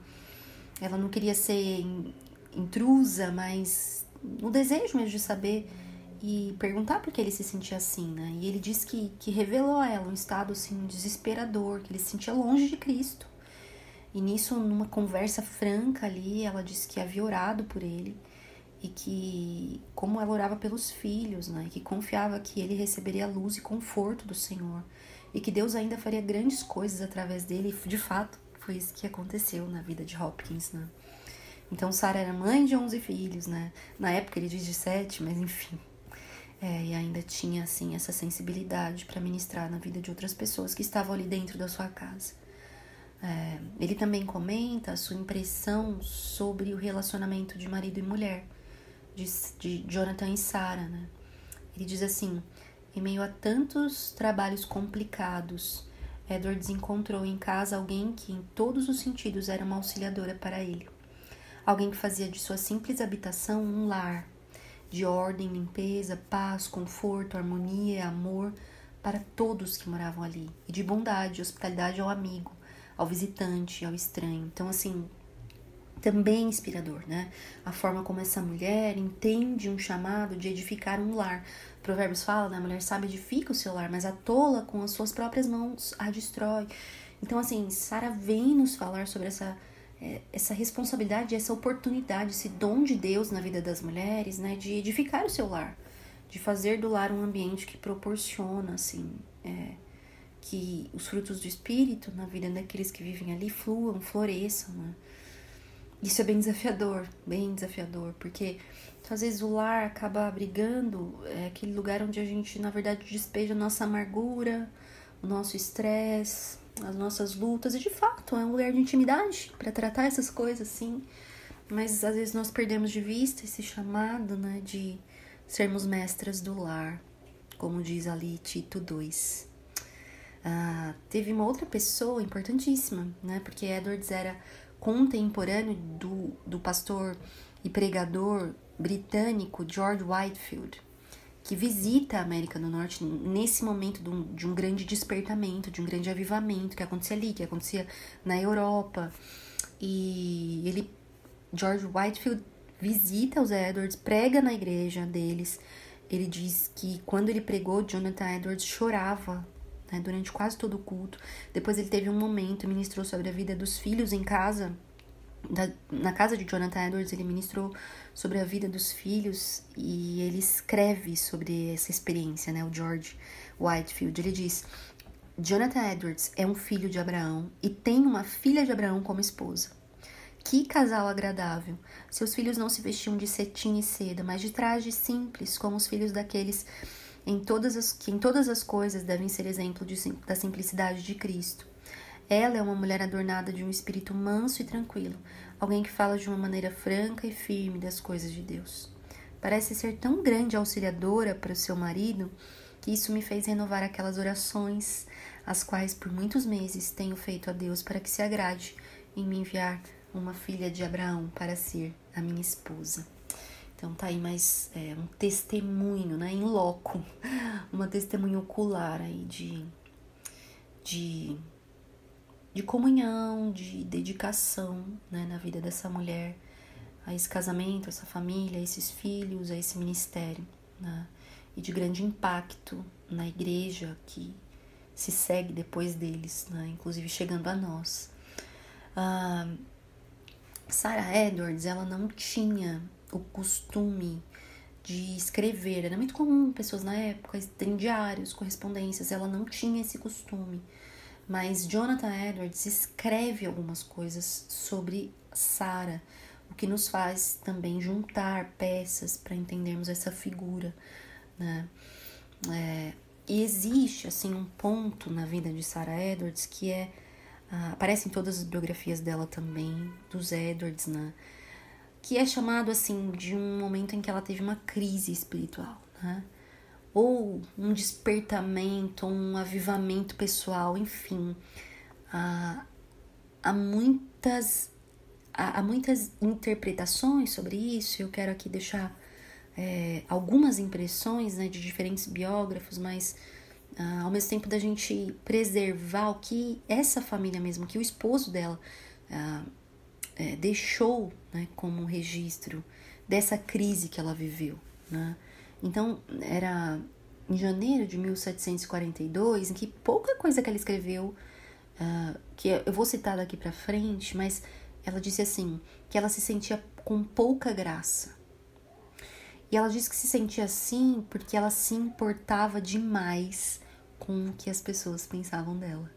Ela não queria ser intrusa, mas no desejo mesmo de saber e perguntar por que ele se sentia assim, né? E ele disse que, que revelou a ela um estado assim desesperador, que ele se sentia longe de Cristo. E nisso, numa conversa franca ali, ela disse que havia orado por ele e que como ela orava pelos filhos, né? E que confiava que ele receberia luz e conforto do Senhor e que Deus ainda faria grandes coisas através dele. E de fato, foi isso que aconteceu na vida de Hopkins, né? Então, Sara era mãe de 11 filhos, né? Na época ele diz de 7, mas enfim. É, e ainda tinha, assim, essa sensibilidade para ministrar na vida de outras pessoas que estavam ali dentro da sua casa. É, ele também comenta a sua impressão sobre o relacionamento de marido e mulher, de, de Jonathan e Sarah, né? Ele diz assim: em meio a tantos trabalhos complicados, Edwards encontrou em casa alguém que, em todos os sentidos, era uma auxiliadora para ele. Alguém que fazia de sua simples habitação um lar, de ordem, limpeza, paz, conforto, harmonia, amor para todos que moravam ali, e de bondade, hospitalidade ao amigo, ao visitante, ao estranho. Então, assim, também inspirador, né? A forma como essa mulher entende um chamado de edificar um lar. Provérbios fala, né? A mulher sabe edifica o seu lar, mas a tola com as suas próprias mãos a destrói. Então, assim, Sara vem nos falar sobre essa é, essa responsabilidade, essa oportunidade, esse dom de Deus na vida das mulheres, né, de edificar o seu lar, de fazer do lar um ambiente que proporciona, assim, é, que os frutos do Espírito na vida daqueles que vivem ali fluam, floresçam, né? Isso é bem desafiador, bem desafiador, porque às vezes o lar acaba abrigando é, aquele lugar onde a gente, na verdade, despeja a nossa amargura, o nosso estresse, as nossas lutas, e de fato é um lugar de intimidade para tratar essas coisas assim, mas às vezes nós perdemos de vista esse chamado, né, de sermos mestras do lar, como diz ali Tito 2. Ah, teve uma outra pessoa importantíssima, né, porque Edwards era contemporâneo do, do pastor e pregador britânico George Whitefield que visita a América do Norte nesse momento de um, de um grande despertamento, de um grande avivamento que acontecia ali, que acontecia na Europa. E ele, George Whitefield, visita os Edwards, prega na igreja deles. Ele diz que quando ele pregou, Jonathan Edwards chorava né, durante quase todo o culto. Depois ele teve um momento, ministrou sobre a vida dos filhos em casa da, na casa de Jonathan Edwards, ele ministrou sobre a vida dos filhos e ele escreve sobre essa experiência, né? O George Whitefield. Ele diz: Jonathan Edwards é um filho de Abraão e tem uma filha de Abraão como esposa. Que casal agradável! Seus filhos não se vestiam de cetim e seda, mas de trajes simples, como os filhos daqueles em todas as, que em todas as coisas devem ser exemplo de, da simplicidade de Cristo. Ela é uma mulher adornada de um espírito manso e tranquilo, alguém que fala de uma maneira franca e firme das coisas de Deus. Parece ser tão grande auxiliadora para o seu marido que isso me fez renovar aquelas orações, as quais por muitos meses tenho feito a Deus para que se agrade em me enviar uma filha de Abraão para ser a minha esposa. Então tá aí mais é, um testemunho, né, em loco, <laughs> uma testemunho ocular aí de, de de comunhão, de dedicação né, na vida dessa mulher, a esse casamento, a essa família, a esses filhos, a esse ministério, né, e de grande impacto na igreja que se segue depois deles, né, inclusive chegando a nós. Ah, Sarah Edwards, ela não tinha o costume de escrever, era muito comum pessoas na época terem diários, correspondências, ela não tinha esse costume. Mas Jonathan Edwards escreve algumas coisas sobre Sara, o que nos faz também juntar peças para entendermos essa figura, né? É, e existe assim um ponto na vida de Sarah Edwards que é uh, aparece em todas as biografias dela também dos Edwards, né? Que é chamado assim de um momento em que ela teve uma crise espiritual, né? ou um despertamento, um avivamento pessoal, enfim. Há, há muitas há, há muitas interpretações sobre isso. Eu quero aqui deixar é, algumas impressões né, de diferentes biógrafos, mas ah, ao mesmo tempo da gente preservar o que essa família mesmo, que o esposo dela ah, é, deixou né, como registro dessa crise que ela viveu. Né? Então, era em janeiro de 1742, em que pouca coisa que ela escreveu, uh, que eu vou citar daqui para frente, mas ela disse assim, que ela se sentia com pouca graça. E ela disse que se sentia assim porque ela se importava demais com o que as pessoas pensavam dela.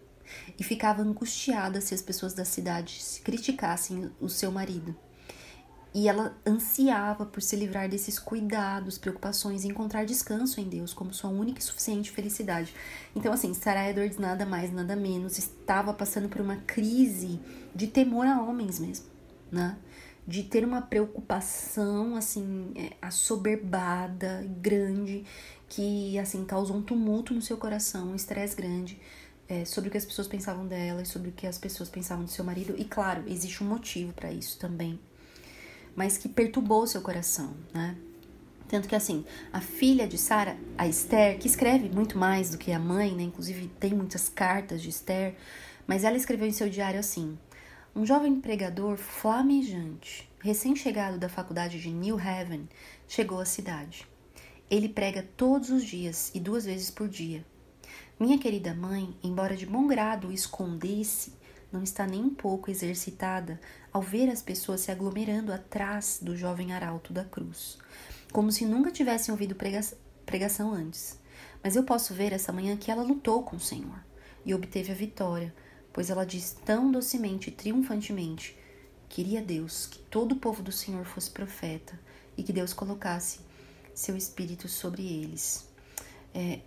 E ficava angustiada se as pessoas da cidade criticassem o seu marido. E ela ansiava por se livrar desses cuidados, preocupações e encontrar descanso em Deus como sua única e suficiente felicidade. Então, assim, Sarah Edwards, nada mais, nada menos, estava passando por uma crise de temor a homens mesmo, né? De ter uma preocupação, assim, é, assoberbada, grande, que, assim, causou um tumulto no seu coração, um estresse grande. É, sobre o que as pessoas pensavam dela e sobre o que as pessoas pensavam do seu marido. E claro, existe um motivo para isso também mas que perturbou seu coração, né? Tanto que assim, a filha de Sara, a Esther, que escreve muito mais do que a mãe, né? Inclusive tem muitas cartas de Esther, mas ela escreveu em seu diário assim: um jovem pregador flamejante, recém-chegado da faculdade de New Haven, chegou à cidade. Ele prega todos os dias e duas vezes por dia. Minha querida mãe, embora de bom grado o escondesse, não está nem um pouco exercitada ao ver as pessoas se aglomerando atrás do jovem arauto da cruz, como se nunca tivessem ouvido pregação antes. Mas eu posso ver essa manhã que ela lutou com o Senhor e obteve a vitória, pois ela diz tão docemente e triunfantemente: Queria Deus que todo o povo do Senhor fosse profeta e que Deus colocasse seu espírito sobre eles. É,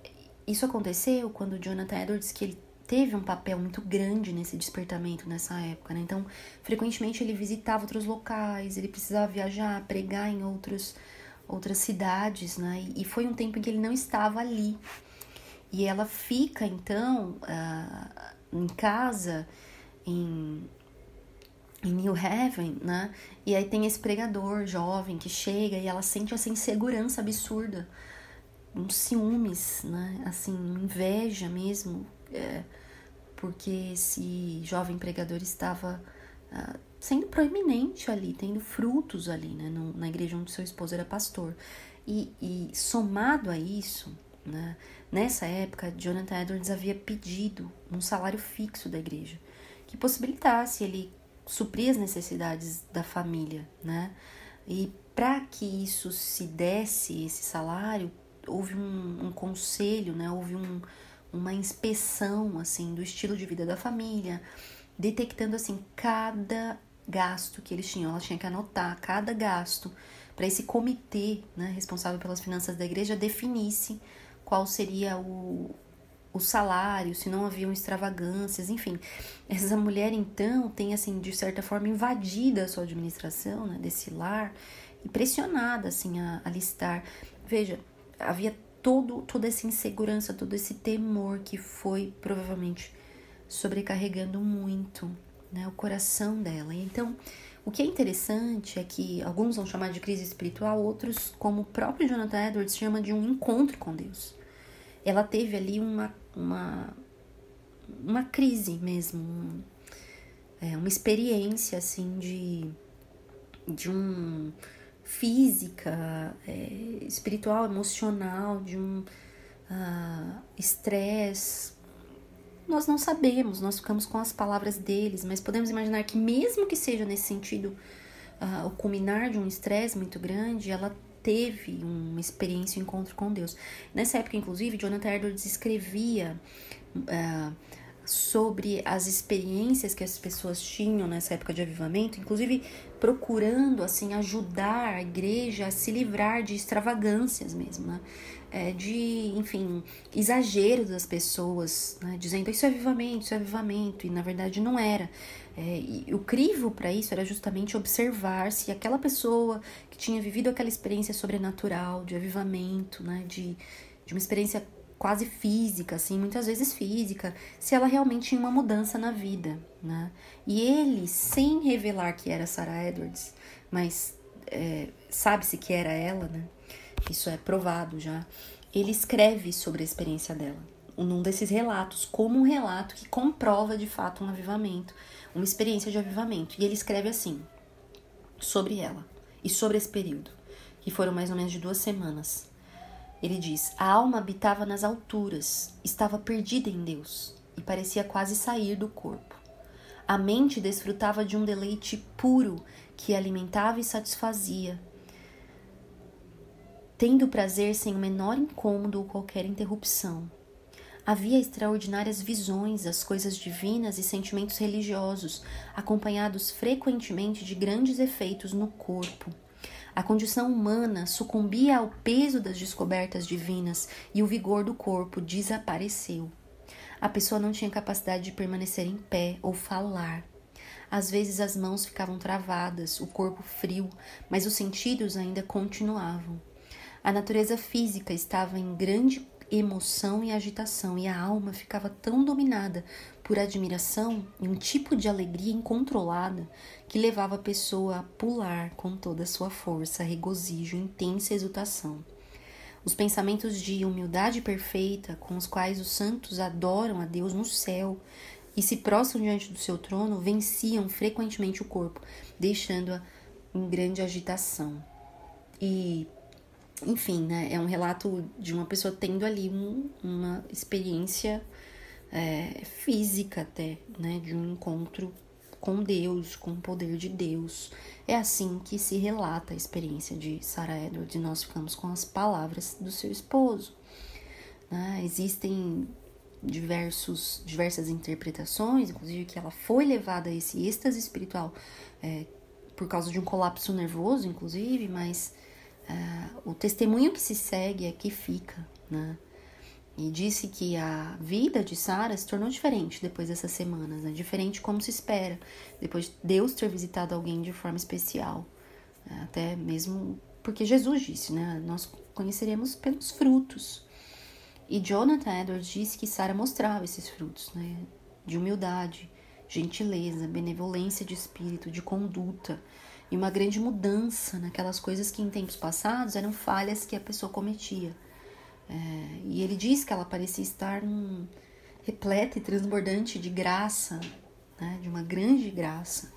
isso aconteceu quando Jonathan Edwards, que ele teve um papel muito grande nesse despertamento nessa época, né? Então, frequentemente ele visitava outros locais, ele precisava viajar, pregar em outros, outras cidades, né? E foi um tempo em que ele não estava ali. E ela fica, então, uh, em casa, em, em New Haven, né? E aí tem esse pregador jovem que chega e ela sente essa insegurança absurda, uns ciúmes, né? Assim, inveja mesmo, é, porque esse jovem pregador estava uh, sendo proeminente ali, tendo frutos ali, né, no, na igreja onde seu esposo era pastor. E, e somado a isso, né, nessa época, Jonathan Edwards havia pedido um salário fixo da igreja, que possibilitasse ele suprir as necessidades da família, né? E para que isso se desse, esse salário, houve um, um conselho, né? Houve um, uma inspeção assim do estilo de vida da família, detectando assim cada gasto que eles tinham. Ela tinha que anotar cada gasto para esse comitê, né, responsável pelas finanças da igreja definisse qual seria o, o salário, se não haviam extravagâncias, enfim. Essa mulher então tem assim de certa forma invadida a sua administração, né, desse lar e pressionada assim a, a listar. Veja, havia todo, toda essa insegurança, todo esse temor que foi provavelmente sobrecarregando muito né, o coração dela. Então, o que é interessante é que alguns vão chamar de crise espiritual, outros, como o próprio Jonathan Edwards, chama de um encontro com Deus. Ela teve ali uma, uma, uma crise mesmo, um, é, uma experiência assim de, de um física, é, espiritual, emocional, de um ah, estresse. Uh, nós não sabemos, nós ficamos com as palavras deles, mas podemos imaginar que, mesmo que seja nesse sentido uh, o culminar de um estresse muito grande, ela teve uma experiência, um encontro com Deus. Nessa época, inclusive, Jonathan Edwards escrevia. Uh, sobre as experiências que as pessoas tinham nessa época de avivamento, inclusive procurando assim ajudar a igreja a se livrar de extravagâncias mesmo, né? É, de, enfim, exageros das pessoas, né? dizendo isso é avivamento, isso é avivamento, e na verdade não era. É, e o crivo para isso era justamente observar se aquela pessoa que tinha vivido aquela experiência sobrenatural de avivamento, né? de, de uma experiência quase física, assim, muitas vezes física, se ela realmente tinha uma mudança na vida, né? E ele, sem revelar que era Sarah Edwards, mas é, sabe-se que era ela, né? Isso é provado já. Ele escreve sobre a experiência dela, num desses relatos, como um relato que comprova de fato um avivamento, uma experiência de avivamento. E ele escreve assim, sobre ela e sobre esse período, que foram mais ou menos de duas semanas. Ele diz: A alma habitava nas alturas, estava perdida em Deus e parecia quase sair do corpo. A mente desfrutava de um deleite puro que alimentava e satisfazia, tendo prazer sem o menor incômodo ou qualquer interrupção. Havia extraordinárias visões, as coisas divinas e sentimentos religiosos, acompanhados frequentemente de grandes efeitos no corpo. A condição humana sucumbia ao peso das descobertas divinas e o vigor do corpo desapareceu. A pessoa não tinha capacidade de permanecer em pé ou falar. Às vezes as mãos ficavam travadas, o corpo frio, mas os sentidos ainda continuavam. A natureza física estava em grande emoção e agitação, e a alma ficava tão dominada por admiração e um tipo de alegria incontrolada que levava a pessoa a pular com toda a sua força, regozijo, intensa exultação. Os pensamentos de humildade perfeita com os quais os santos adoram a Deus no céu e se prostram diante do seu trono venciam frequentemente o corpo, deixando-a em grande agitação. E enfim, né, é um relato de uma pessoa tendo ali um, uma experiência é, física até, né, de um encontro com Deus, com o poder de Deus. É assim que se relata a experiência de Sarah Edwards e nós ficamos com as palavras do seu esposo. Né? Existem diversos, diversas interpretações, inclusive que ela foi levada a esse êxtase espiritual é, por causa de um colapso nervoso, inclusive, mas uh, o testemunho que se segue é que fica, né? E disse que a vida de Sara se tornou diferente depois dessas semanas, né? diferente como se espera, depois de Deus ter visitado alguém de forma especial. Né? Até mesmo porque Jesus disse, né? Nós conheceremos pelos frutos. E Jonathan Edwards disse que Sara mostrava esses frutos, né? De humildade, gentileza, benevolência de espírito, de conduta, e uma grande mudança naquelas coisas que em tempos passados eram falhas que a pessoa cometia. É, e ele diz que ela parecia estar num, repleta e transbordante de graça, né, de uma grande graça.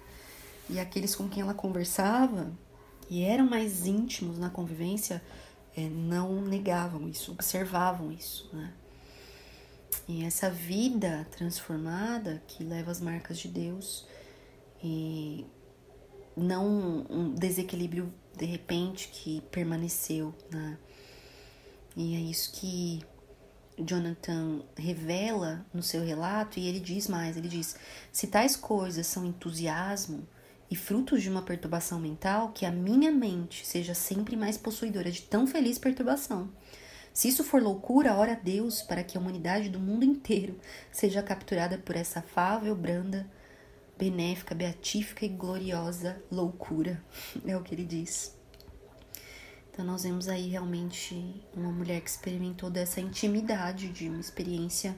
E aqueles com quem ela conversava, e eram mais íntimos na convivência, é, não negavam isso, observavam isso. Né? E essa vida transformada que leva as marcas de Deus e não um desequilíbrio de repente que permaneceu, né? E é isso que Jonathan revela no seu relato e ele diz mais, ele diz: "Se tais coisas são entusiasmo e frutos de uma perturbação mental, que a minha mente seja sempre mais possuidora de tão feliz perturbação. Se isso for loucura, ora a Deus para que a humanidade do mundo inteiro seja capturada por essa afável, branda benéfica, beatífica e gloriosa loucura, <laughs> é o que ele diz. Então nós vemos aí realmente uma mulher que experimentou dessa intimidade, de uma experiência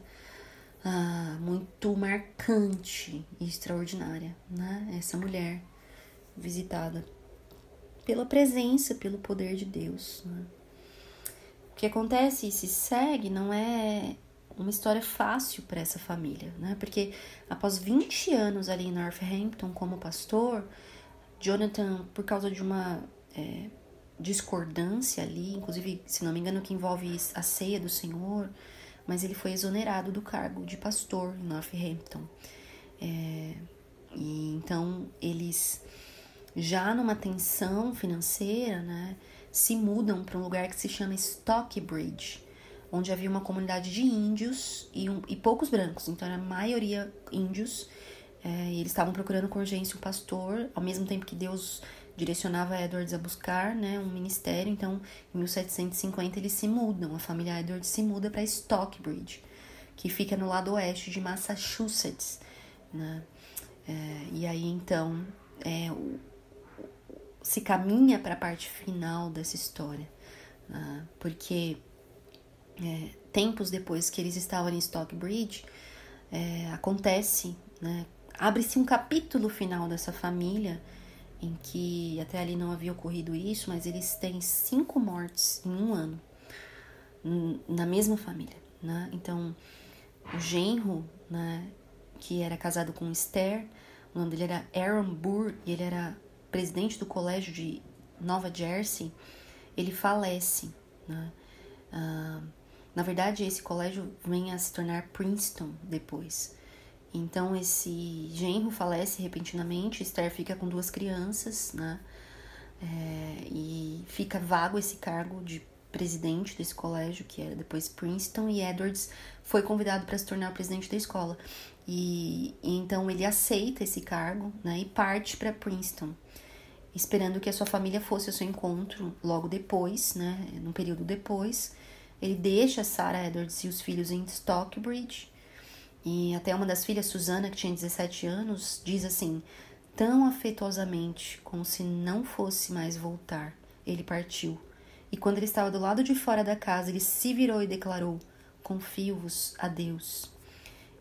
ah, muito marcante e extraordinária, né? Essa mulher visitada pela presença, pelo poder de Deus. Né? O que acontece e se segue não é uma história fácil para essa família, né? Porque após 20 anos ali em Northampton como pastor, Jonathan, por causa de uma é, discordância ali, inclusive, se não me engano, que envolve a ceia do Senhor, mas ele foi exonerado do cargo de pastor em Northampton. É, e então eles, já numa tensão financeira, né, se mudam para um lugar que se chama Stockbridge onde havia uma comunidade de índios e, um, e poucos brancos, então era a maioria índios. É, eles estavam procurando com urgência um pastor, ao mesmo tempo que Deus direcionava Edwards a buscar né, um ministério. Então, em 1750, eles se mudam, a família Edwards se muda para Stockbridge, que fica no lado oeste de Massachusetts. Né? É, e aí, então, é, o, se caminha para a parte final dessa história, né? porque é, tempos depois que eles estavam em Stockbridge, é, acontece, né, abre-se um capítulo final dessa família em que até ali não havia ocorrido isso, mas eles têm cinco mortes em um ano na mesma família, né? Então, o genro, né, que era casado com Esther, o nome dele era Aaron Burr e ele era presidente do colégio de Nova Jersey, ele falece, né? Uh, na verdade, esse colégio vem a se tornar Princeton depois. Então, esse genro falece repentinamente, Esther fica com duas crianças, né? É, e fica vago esse cargo de presidente desse colégio, que era depois Princeton, e Edwards foi convidado para se tornar presidente da escola. E, e, então ele aceita esse cargo né, e parte para Princeton, esperando que a sua família fosse ao seu encontro logo depois, né, num período depois. Ele deixa Sarah Edwards e os filhos em Stockbridge e até uma das filhas, Susana, que tinha 17 anos, diz assim: tão afetuosamente, como se não fosse mais voltar, ele partiu. E quando ele estava do lado de fora da casa, ele se virou e declarou: Confio-vos a Deus.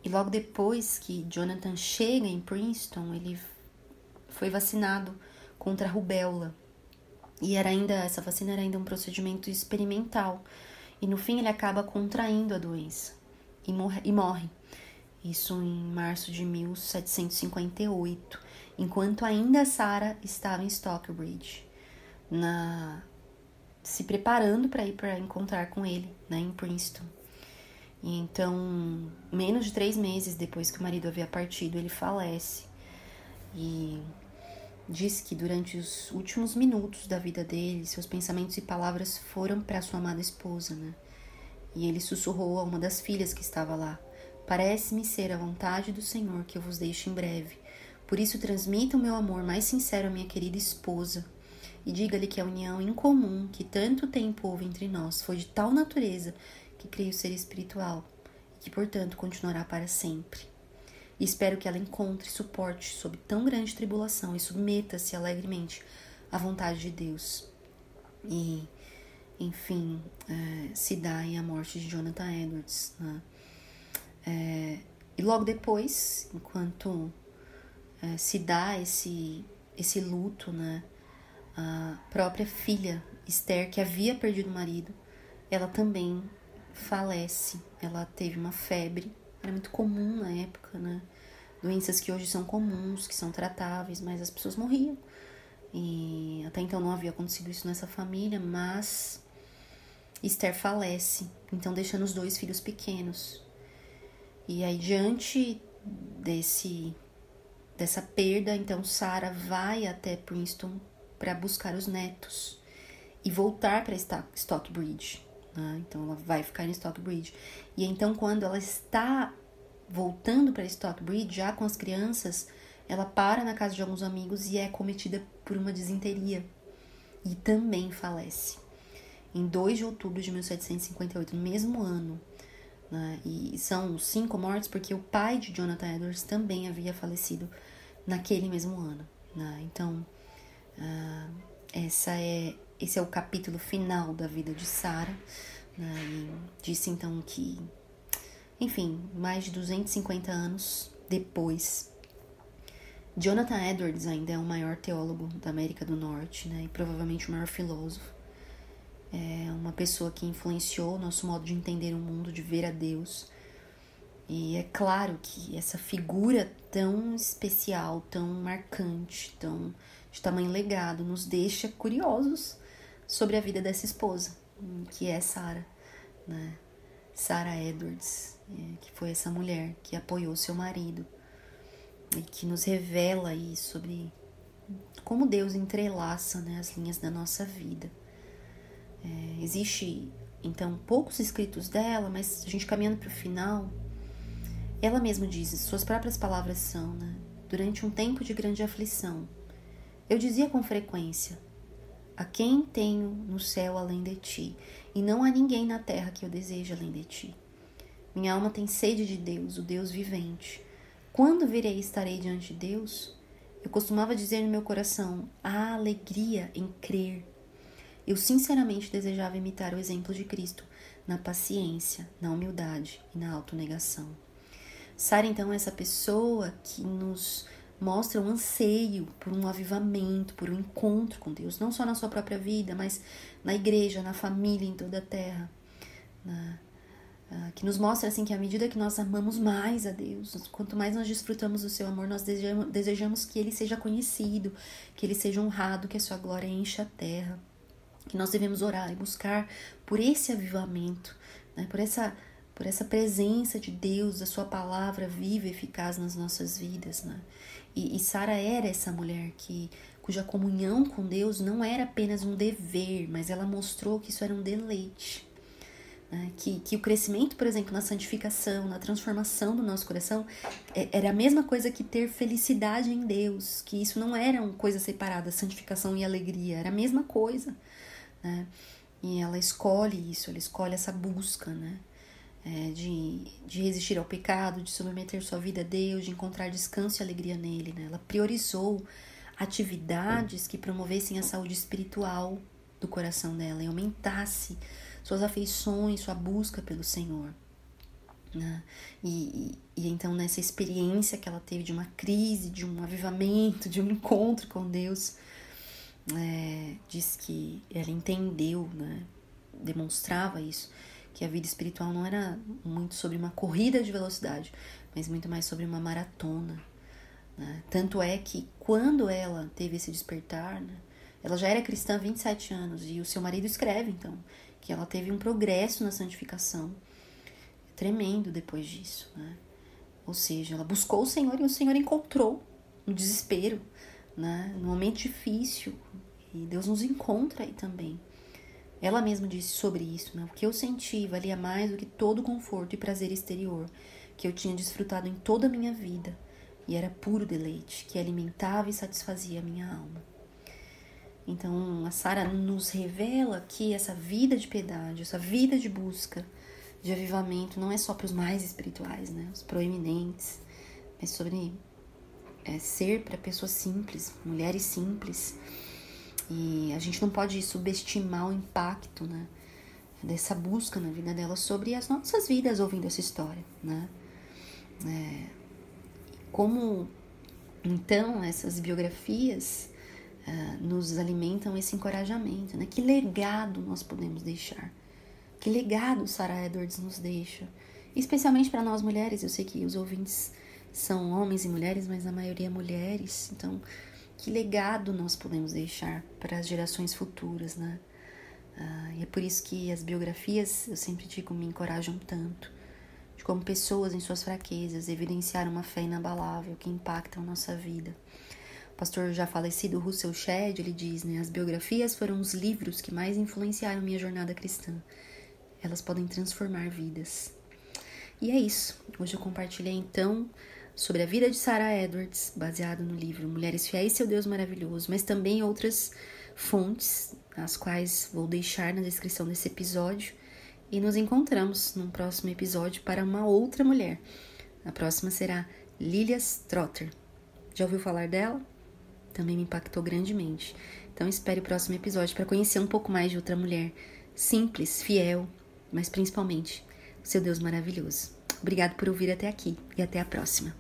E logo depois que Jonathan chega em Princeton, ele foi vacinado contra a rubéola. E era ainda essa vacina era ainda um procedimento experimental. E no fim ele acaba contraindo a doença e morre. E morre isso em março de 1758, enquanto ainda Sara estava em Stockbridge, na se preparando para ir para encontrar com ele, né, em Princeton. E então, menos de três meses depois que o marido havia partido, ele falece. E diz que durante os últimos minutos da vida dele, seus pensamentos e palavras foram para sua amada esposa, né? E ele sussurrou a uma das filhas que estava lá: Parece-me ser a vontade do Senhor que eu vos deixe em breve. Por isso, transmita o meu amor mais sincero à minha querida esposa e diga-lhe que a união incomum que tanto tempo houve entre nós foi de tal natureza que creio ser espiritual e que, portanto, continuará para sempre. E espero que ela encontre suporte sob tão grande tribulação e submeta-se alegremente à vontade de Deus. E, enfim, é, se dá em a morte de Jonathan Edwards. Né? É, e logo depois, enquanto é, se dá esse, esse luto, né, a própria filha Esther, que havia perdido o marido, ela também falece. Ela teve uma febre, era muito comum na época, né? Doenças que hoje são comuns, que são tratáveis, mas as pessoas morriam. E até então não havia acontecido isso nessa família, mas Esther falece, então deixando os dois filhos pequenos. E aí, diante desse dessa perda, então Sara vai até Princeton para buscar os netos e voltar para Stockbridge. Né? Então, ela vai ficar em Stockbridge. E então, quando ela está voltando para Stockbridge, já com as crianças, ela para na casa de alguns amigos e é cometida por uma disenteria. E também falece. Em 2 de outubro de 1758, no mesmo ano, né? E são cinco mortes porque o pai de Jonathan Edwards também havia falecido naquele mesmo ano. Né? Então, uh, essa é, esse é o capítulo final da vida de Sarah. Né? E disse então que, enfim, mais de 250 anos depois, Jonathan Edwards ainda é o maior teólogo da América do Norte né? e provavelmente o maior filósofo é uma pessoa que influenciou o nosso modo de entender o mundo, de ver a Deus. E é claro que essa figura tão especial, tão marcante, tão de tamanho legado, nos deixa curiosos sobre a vida dessa esposa, que é Sarah, né? Sarah Edwards, é, que foi essa mulher que apoiou seu marido e que nos revela aí sobre como Deus entrelaça né, as linhas da nossa vida. É, existe, então, poucos escritos dela, mas a gente caminhando para o final, ela mesma diz, suas próprias palavras são, né? Durante um tempo de grande aflição, eu dizia com frequência: A quem tenho no céu além de ti? E não há ninguém na terra que eu deseje além de ti. Minha alma tem sede de Deus, o Deus vivente. Quando virei e estarei diante de Deus? Eu costumava dizer no meu coração: há alegria em crer eu sinceramente desejava imitar o exemplo de Cristo na paciência, na humildade e na autonegação. Sara, então, é essa pessoa que nos mostra um anseio por um avivamento, por um encontro com Deus, não só na sua própria vida, mas na igreja, na família, em toda a terra. Na, uh, que nos mostra assim que à medida que nós amamos mais a Deus, quanto mais nós desfrutamos do seu amor, nós desejamos, desejamos que ele seja conhecido, que ele seja honrado, que a sua glória encha a terra. Que nós devemos orar e buscar por esse avivamento, né, por essa por essa presença de Deus, a sua palavra viva e eficaz nas nossas vidas, né? E, e Sara era essa mulher que cuja comunhão com Deus não era apenas um dever, mas ela mostrou que isso era um deleite. Né? Que, que o crescimento, por exemplo, na santificação, na transformação do nosso coração, é, era a mesma coisa que ter felicidade em Deus, que isso não era uma coisa separada, santificação e alegria, era a mesma coisa. Né? E ela escolhe isso, ela escolhe essa busca, né? é, de, de resistir ao pecado, de submeter sua vida a Deus, de encontrar descanso e alegria nele. Né? Ela priorizou atividades que promovessem a saúde espiritual do coração dela e aumentasse suas afeições, sua busca pelo Senhor. Né? E, e, e, então, nessa experiência que ela teve de uma crise, de um avivamento, de um encontro com Deus, é, diz que ela entendeu, né? demonstrava isso, que a vida espiritual não era muito sobre uma corrida de velocidade, mas muito mais sobre uma maratona. Né? Tanto é que quando ela teve esse despertar, né, ela já era cristã há 27 anos e o seu marido escreve então que ela teve um progresso na santificação tremendo depois disso, né? Ou seja, ela buscou o Senhor e o Senhor encontrou no desespero, né? No momento difícil e Deus nos encontra aí também. Ela mesma disse sobre isso, né? O que eu senti valia mais do que todo conforto e prazer exterior que eu tinha desfrutado em toda a minha vida, e era puro deleite que alimentava e satisfazia a minha alma. Então, a Sara nos revela que essa vida de piedade, essa vida de busca, de avivamento, não é só para os mais espirituais, né? Os proeminentes, mas sobre é, ser para pessoas simples, mulheres simples e a gente não pode subestimar o impacto, né? Dessa busca na vida dela sobre as nossas vidas ouvindo essa história, né? É, como então essas biografias uh, nos alimentam esse encorajamento, né? Que legado nós podemos deixar? Que legado Sarah Edwards nos deixa? Especialmente para nós mulheres, eu sei que os ouvintes são homens e mulheres, mas a maioria mulheres, então que legado nós podemos deixar para as gerações futuras, né? Ah, e é por isso que as biografias, eu sempre digo, me encorajam tanto. De como pessoas em suas fraquezas evidenciaram uma fé inabalável que impacta a nossa vida. O pastor já falecido Russell Shedd, ele diz, né? As biografias foram os livros que mais influenciaram minha jornada cristã. Elas podem transformar vidas. E é isso. Hoje eu compartilhei então sobre a vida de Sarah Edwards, baseado no livro Mulheres Fiéis, Seu Deus Maravilhoso, mas também outras fontes, as quais vou deixar na descrição desse episódio. E nos encontramos num próximo episódio para uma outra mulher. A próxima será Lilias Trotter. Já ouviu falar dela? Também me impactou grandemente. Então espere o próximo episódio para conhecer um pouco mais de outra mulher simples, fiel, mas principalmente seu Deus maravilhoso. Obrigado por ouvir até aqui e até a próxima.